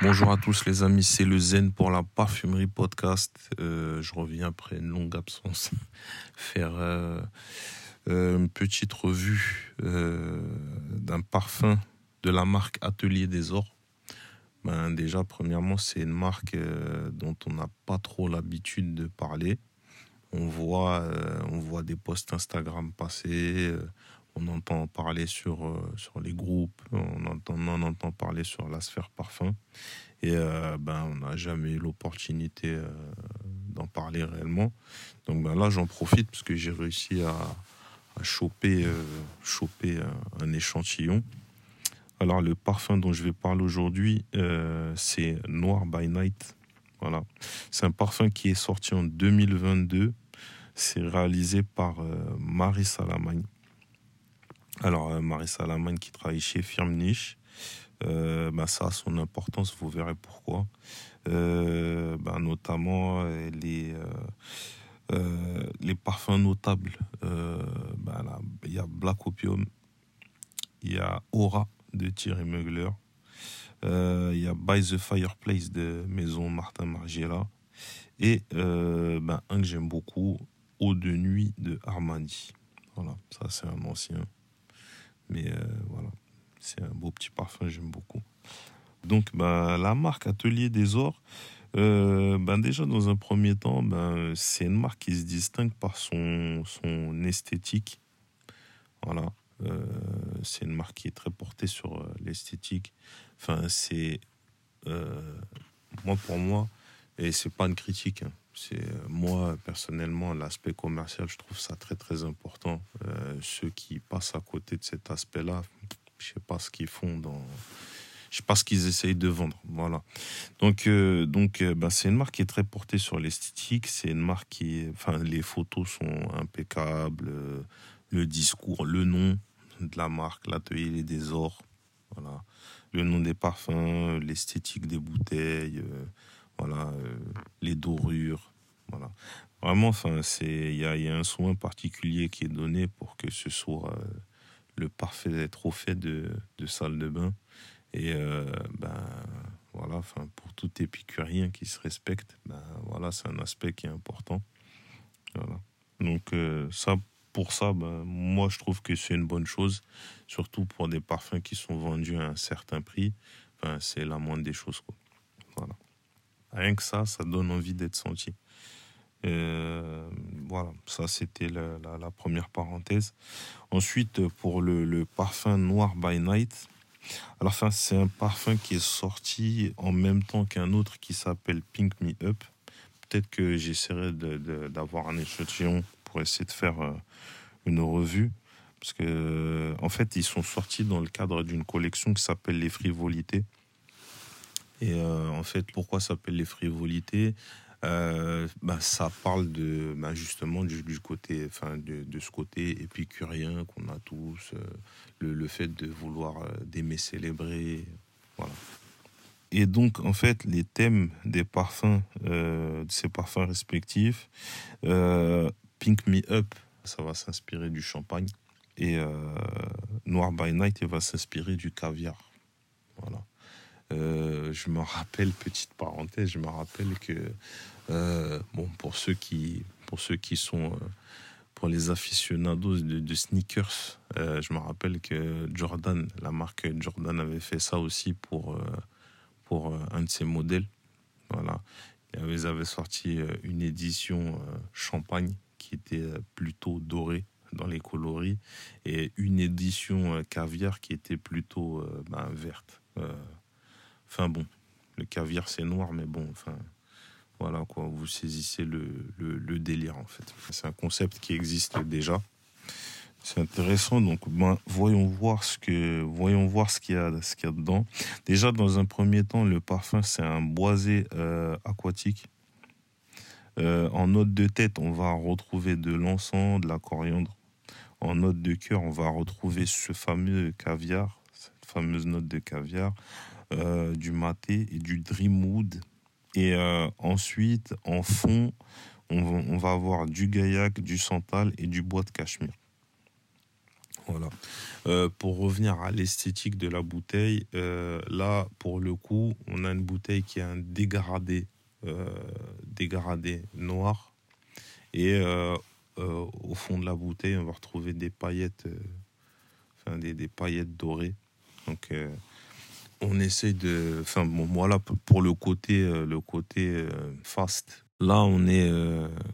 Bonjour à tous les amis, c'est le Zen pour la parfumerie podcast. Euh, je reviens après une longue absence faire euh, euh, une petite revue d'un parfum de la marque Atelier des Ors. Ben, déjà, premièrement, c'est une marque dont on n'a pas trop l'habitude de parler. On voit, on voit des posts Instagram passer, on entend parler sur, euh, sur les groupes, on entend, on entend parler sur la sphère parfum. Et euh, ben, on n'a jamais eu l'opportunité euh, d'en parler réellement. Donc ben, là, j'en profite parce que j'ai réussi à, choper, choper un, échantillon. Alors, le parfum dont je vais parler aujourd'hui, c'est Noir by Night. Voilà. C'est un parfum qui est sorti en 2022. C'est réalisé par Marie Salamagne. Alors, euh, Marissa Lamagne qui travaille chez Firme Niche, euh, bah, ça a son importance, vous verrez pourquoi. Euh, bah, notamment les, parfums notables. Bah, il y a Black Opium, il y a Aura de Thierry Mugler, il y a By the Fireplace de Maison Martin Margiela et un que j'aime beaucoup, Eau de nuit de Armani. Voilà, ça c'est un ancien. Mais euh, voilà, c'est un beau petit parfum, j'aime beaucoup. Donc, bah, la marque Atelier des Ors, euh, ben déjà dans un premier temps, ben, c'est une marque qui se distingue par son, son esthétique. Voilà. Euh, c'est une marque qui est très portée sur l'esthétique. Enfin, c'est. moi, pour moi, et c'est pas une critique, hein, c'est euh, moi personnellement l'aspect commercial, je trouve ça très très important. Euh, ceux qui passent à côté de cet aspect-là, je sais pas ce qu'ils font dans, je sais pas ce qu'ils essayent de vendre. Voilà. Donc euh, donc bah, c'est une marque qui est très portée sur l'esthétique. C'est une marque qui, enfin les photos sont impeccables, le discours, le nom de la marque, l'atelier des ors, voilà, le nom des parfums, l'esthétique des bouteilles voilà, euh, les dorures, voilà. Vraiment, il y a, y a, un soin particulier qui est donné pour que ce soit euh, le parfait trophée de, de salle de bain. Et euh, ben voilà, pour tout épicurien qui se respecte, ben voilà, c'est un aspect qui est important. Voilà. Donc ça, pour ça, ben, moi je trouve que c'est une bonne chose, surtout pour des parfums qui sont vendus à un certain prix. C'est la moindre des choses. Rien que ça, ça donne envie d'être senti. Euh, voilà, ça c'était la, première parenthèse. Ensuite, pour le, parfum Noir by Night, alors enfin, c'est un parfum qui est sorti en même temps qu'un autre qui s'appelle Pink Me Up. Peut-être que j'essaierai d'avoir un échantillon pour essayer de faire euh, une revue. Parce que, en fait, ils sont sortis dans le cadre d'une collection qui s'appelle Les Frivolités. Et euh, en fait, pourquoi ça s'appelle les frivolités? Euh, bah, ça parle de bah, justement du, côté enfin de, ce côté épicurien qu'on a tous euh, le, fait de vouloir d'aimer célébrer voilà. Et donc en fait les thèmes des parfums de ces parfums respectifs Pink Me Up ça va s'inspirer du champagne. Et Noir by Night il va s'inspirer du caviar. Voilà euh, je me rappelle, petite parenthèse, je me rappelle que, euh, bon, pour ceux qui, pour ceux qui sont, euh, pour les aficionados de, sneakers, je me rappelle que Jordan, la marque Jordan avait fait ça aussi pour, pour un de ses modèles. Voilà. Ils avaient sorti une édition champagne qui était plutôt dorée dans les coloris et une édition caviar qui était plutôt ben, verte. Enfin bon, le caviar c'est noir, mais bon, enfin voilà quoi, vous saisissez le, délire en fait. C'est un concept qui existe déjà. C'est intéressant, donc ben, voyons voir ce que voyons voir ce qu'il y a ce qu'il y a dedans. Déjà dans un premier temps, le parfum c'est un boisé euh, aquatique. Euh, en note de tête, on va retrouver de l'encens, de la coriandre. En note de cœur, on va retrouver ce fameux caviar, cette fameuse note de caviar. Euh, du maté et du dreamwood. Et euh, ensuite, en fond, on va, avoir du gaillac, du santal et du bois de cachemire. Voilà. Euh, pour revenir à l'esthétique de la bouteille, là, pour le coup, on a une bouteille qui a un dégradé, dégradé noir. Et au fond de la bouteille, on va retrouver des paillettes, enfin des, des, paillettes dorées. Donc, on essaye de. Enfin, bon, voilà, pour le côté, le côté fast, là, on est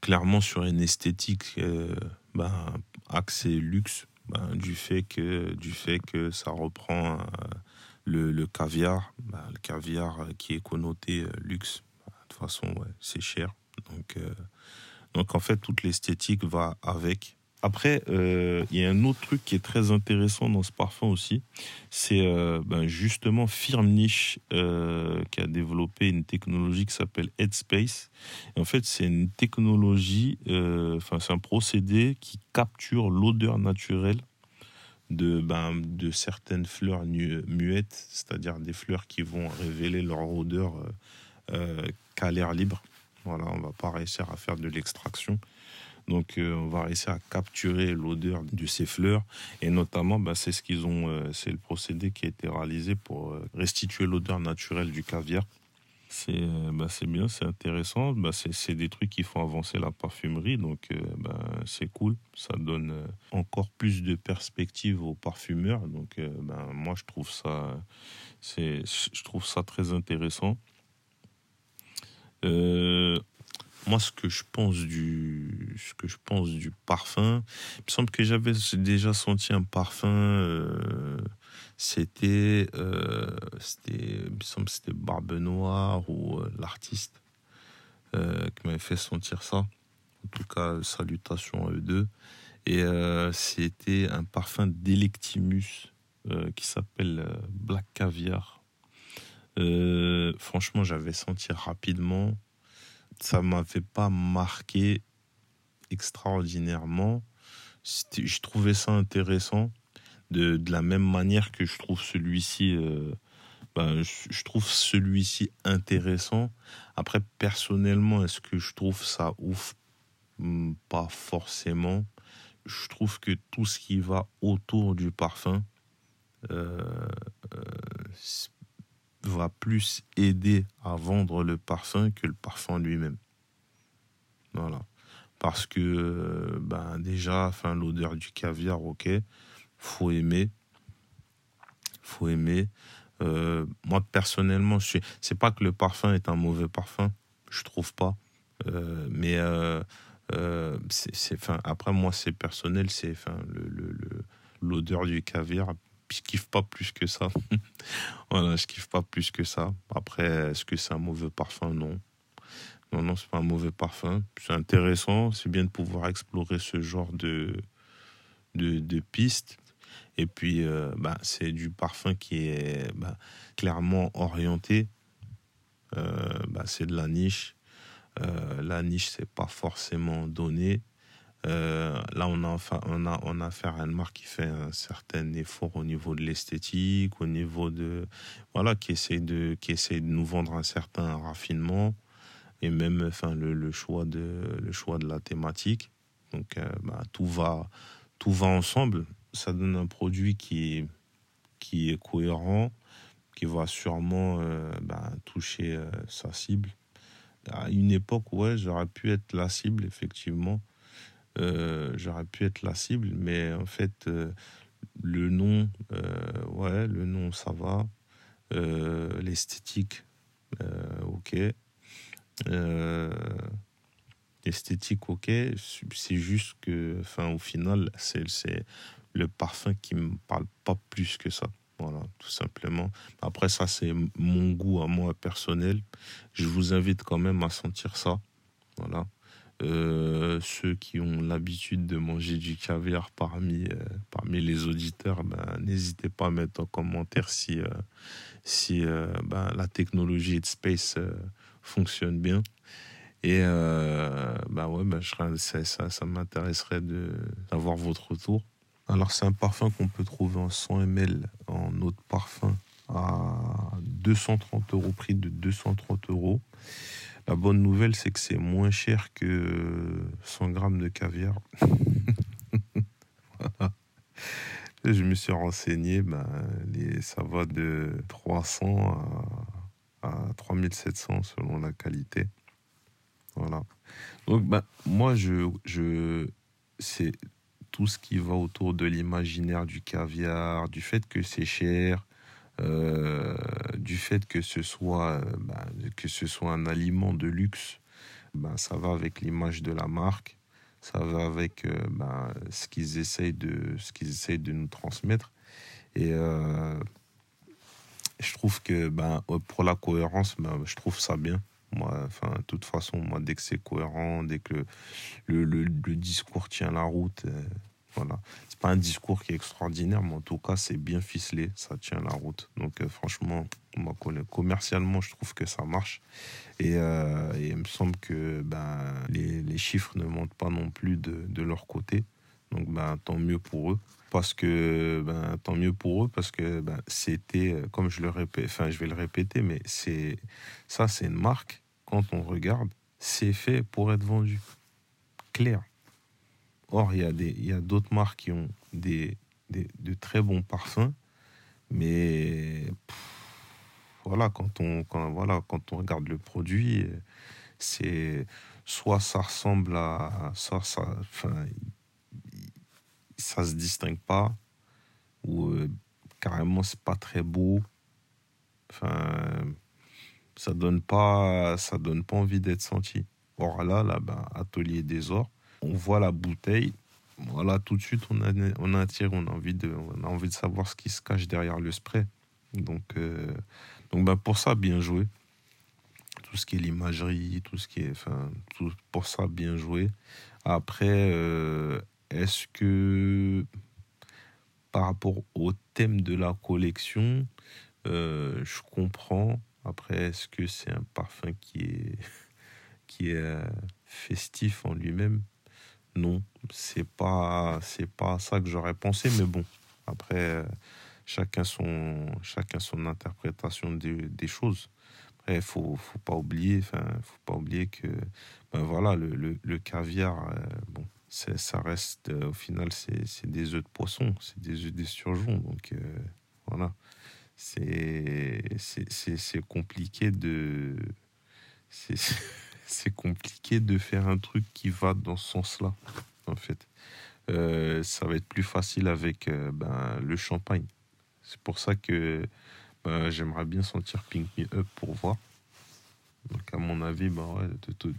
clairement sur une esthétique ben, axée luxe ben, du, fait que, du fait que ça reprend euh, le, caviar, ben, le caviar qui est connoté euh, luxe. De toute façon, ouais, c'est cher. Donc, euh, donc en fait, toute l'esthétique va avec. Après, il y a un autre truc qui est très intéressant dans ce parfum aussi, c'est ben justement Firmnish qui a développé une technologie qui s'appelle Headspace. En fait, c'est une technologie, enfin c'est un procédé qui capture l'odeur naturelle de, ben, certaines fleurs muettes, c'est-à-dire des fleurs qui vont révéler leur odeur euh, euh, qu'à l'air libre. Voilà, on va pas réussir à faire de l'extraction. Donc, euh, on va réussir à capturer l'odeur de ces fleurs. Et notamment, ben, c'est ce qu'ils ont, c'est le procédé qui a été réalisé pour restituer l'odeur naturelle du caviar. C'est euh, bah, bien, c'est intéressant. Bah, c'est des trucs qui font avancer la parfumerie, donc euh, bah, c'est cool. Ça donne euh, encore plus de perspectives aux parfumeurs. Donc bah, moi, je trouve ça, je trouve ça très intéressant. Moi, ce que je pense du, ce que je pense du parfum, il me semble que j'avais déjà senti un parfum c'était, euh, c'était, me semble c'était Barbe Noire ou euh, l'artiste euh, qui m'avait fait sentir ça. En tout cas, salutations à eux deux. Et c'était un parfum d'Electimus qui s'appelle Black Caviar. franchement, j'avais senti rapidement. Ça m'avait pas marqué extraordinairement. Je trouvais ça intéressant de, la même manière que je trouve celui-ci euh, ben, je, trouve celui-ci intéressant. Après, personnellement, est-ce que je trouve ça ouf? Hmm, Pas forcément. Je trouve que tout ce qui va autour du parfum euh, euh, va plus aider à vendre le parfum que le parfum lui-même. Voilà. Parce que ben déjà, enfin, l'odeur du caviar, ok faut aimer. faut aimer. Euh, moi, personnellement, je c'est pas que le parfum est un mauvais parfum, je trouve pas. Euh, mais euh, c'est, enfin, après, moi, c'est personnel, c'est enfin, le, l'odeur du caviar. Je kiffe pas plus que ça. voilà, je kiffe pas plus que ça. Après, est-ce que c'est un mauvais parfum? Non. Non, non, c'est pas un mauvais parfum. C'est intéressant. C'est bien de pouvoir explorer ce genre de, de, de pistes. Et puis, euh, bah, c'est du parfum qui est bah, clairement orienté. Euh, bah, c'est de la niche. Euh, la niche, c'est pas forcément donné. Là, on a, on, a, on a affaire à une marque qui fait un certain effort au niveau de l'esthétique, au niveau de. Voilà, qui essaie de, qui de nous vendre un certain raffinement et même enfin, le, choix, de, le choix de la thématique. Donc, bah, tout, va, tout va ensemble ça donne un produit qui est, qui est cohérent, qui va sûrement euh, bah, toucher euh, sa cible. À une époque, ouais, j'aurais pu être la cible, effectivement. Euh, j'aurais pu être la cible, mais en fait, le nom, ouais, le nom, ça va. L'esthétique, ok. Esthétique, ok. C'est juste que, enfin, au final, c'est le parfum qui me parle pas plus que ça. Voilà, tout simplement. Après, ça, c'est mon goût à moi personnel. Je vous invite quand même à sentir ça. Voilà. Euh, ceux qui ont l'habitude de manger du caviar parmi, euh, parmi les auditeurs, ben, n'hésitez pas à mettre en commentaire si, euh, si ben, la technologie de Space fonctionne bien. Et ben ouais, ben, je ça, ça, ça m'intéresserait d'avoir votre retour. Alors c'est un parfum qu'on peut trouver en 100 ml en eau de parfum à 230 euros, prix de 230 euros. La bonne nouvelle, c'est que c'est moins cher que 100 grammes de caviar. je me suis renseigné, ben, ça va de 300 à, à 3700 selon la qualité. Voilà. Donc, ben, moi, je, c'est tout ce qui va autour de l'imaginaire du caviar, du fait que c'est cher, euh, du fait que ce soit ben, que ce soit un aliment de luxe, ben, ça va avec l'image de la marque, ça va avec euh, ben, ce qu'ils essayent de ce qu'ils essayent de nous transmettre. Et euh, je trouve que pour la cohérence, je trouve ça bien. Moi, enfin, de toute façon, moi, dès que c'est cohérent, dès que le, discours tient la route, euh, voilà. C'est pas un discours qui est extraordinaire, mais en tout cas, c'est bien ficelé, ça tient la route. Donc, euh, franchement, moi, commercialement, je trouve que ça marche. Et, euh, et il me semble que ben, les, les, chiffres ne montent pas non plus de, de leur côté. Donc, ben, tant mieux pour eux parce que ben, tant mieux pour eux parce que ben, c'était euh, comme je le répète enfin je vais le répéter mais c'est ça c'est une marque quand on regarde c'est fait pour être vendu clair or il y a d'autres marques qui ont des, des de très bons parfums mais voilà quand on quand voilà quand on regarde le produit c'est soit ça ressemble à ça ça enfin ça se distingue pas ou euh, carrément c'est pas très beau. Enfin ça donne pas ça donne pas envie d'être senti. Or là là ben, atelier des ors on voit la bouteille. Voilà tout de suite on a, on attire on a envie de on a envie de savoir ce qui se cache derrière le spray. Donc euh, donc ben pour ça bien joué. Tout ce qui est l'imagerie tout ce qui est enfin tout pour ça bien joué. Après euh, est-ce que par rapport au thème de la collection, euh, je comprends. Après, est-ce que c'est un parfum qui est, qui est festif en lui-même? Non, c'est pas c'est pas ça que j'aurais pensé, mais bon. Après, euh, chacun son chacun son interprétation des, des choses. Après, faut faut pas oublier, faut pas oublier que ben voilà le, le, caviar, bon ça reste, euh, au final, c'est des œufs de poisson, c'est des œufs d'esturgeon. Donc, euh, voilà. C'est compliqué de. C'est compliqué de faire un truc qui va dans ce sens-là, en fait. Euh, ça va être plus facile avec ben, le champagne. C'est pour ça que ben, j'aimerais bien sentir Pink Me Up pour voir. Donc à mon avis, bah ouais,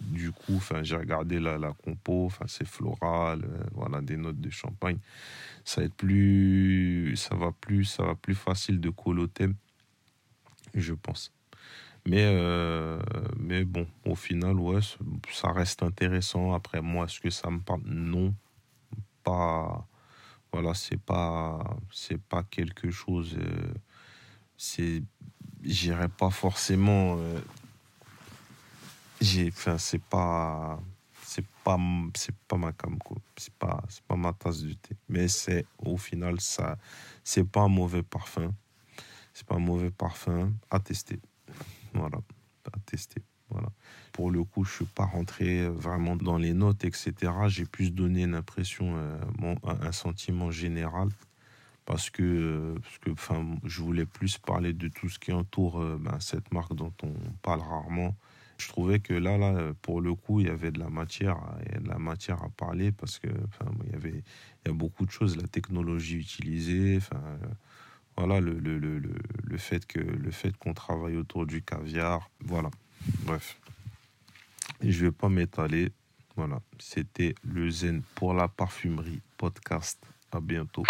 du coup, j'ai regardé la, la compo, c'est floral, euh, voilà, des notes de champagne. Ça va être plus, ça va plus, ça va plus facile de au thème, je pense. Mais, euh, mais bon, au final, ouais, ça reste intéressant. Après, moi, est-ce que ça me parle Non, pas. Voilà, c'est pas, c'est pas quelque chose. Euh, c'est, pas forcément euh, j'ai enfin c'est pas c'est pas c'est pas ma cam c'est pas c'est pas ma tasse de thé mais c'est au final ça c'est pas un mauvais parfum c'est pas un mauvais parfum à tester voilà à tester voilà. Pour le coup je suis pas rentré vraiment dans les notes etc j'ai plus donné une impression euh, un sentiment général parce que, euh, parce que je voulais plus parler de tout ce qui entoure euh, ben, cette marque dont on parle rarement, je trouvais que là, là, pour le coup, il y avait de la matière, il y a de la matière à parler parce que, il y avait, il y a beaucoup de choses, la technologie utilisée, enfin, voilà, le, fait qu'on travaille autour du caviar, voilà, bref. Et je vais pas m'étaler, voilà, c'était le Zen pour la parfumerie podcast. À bientôt.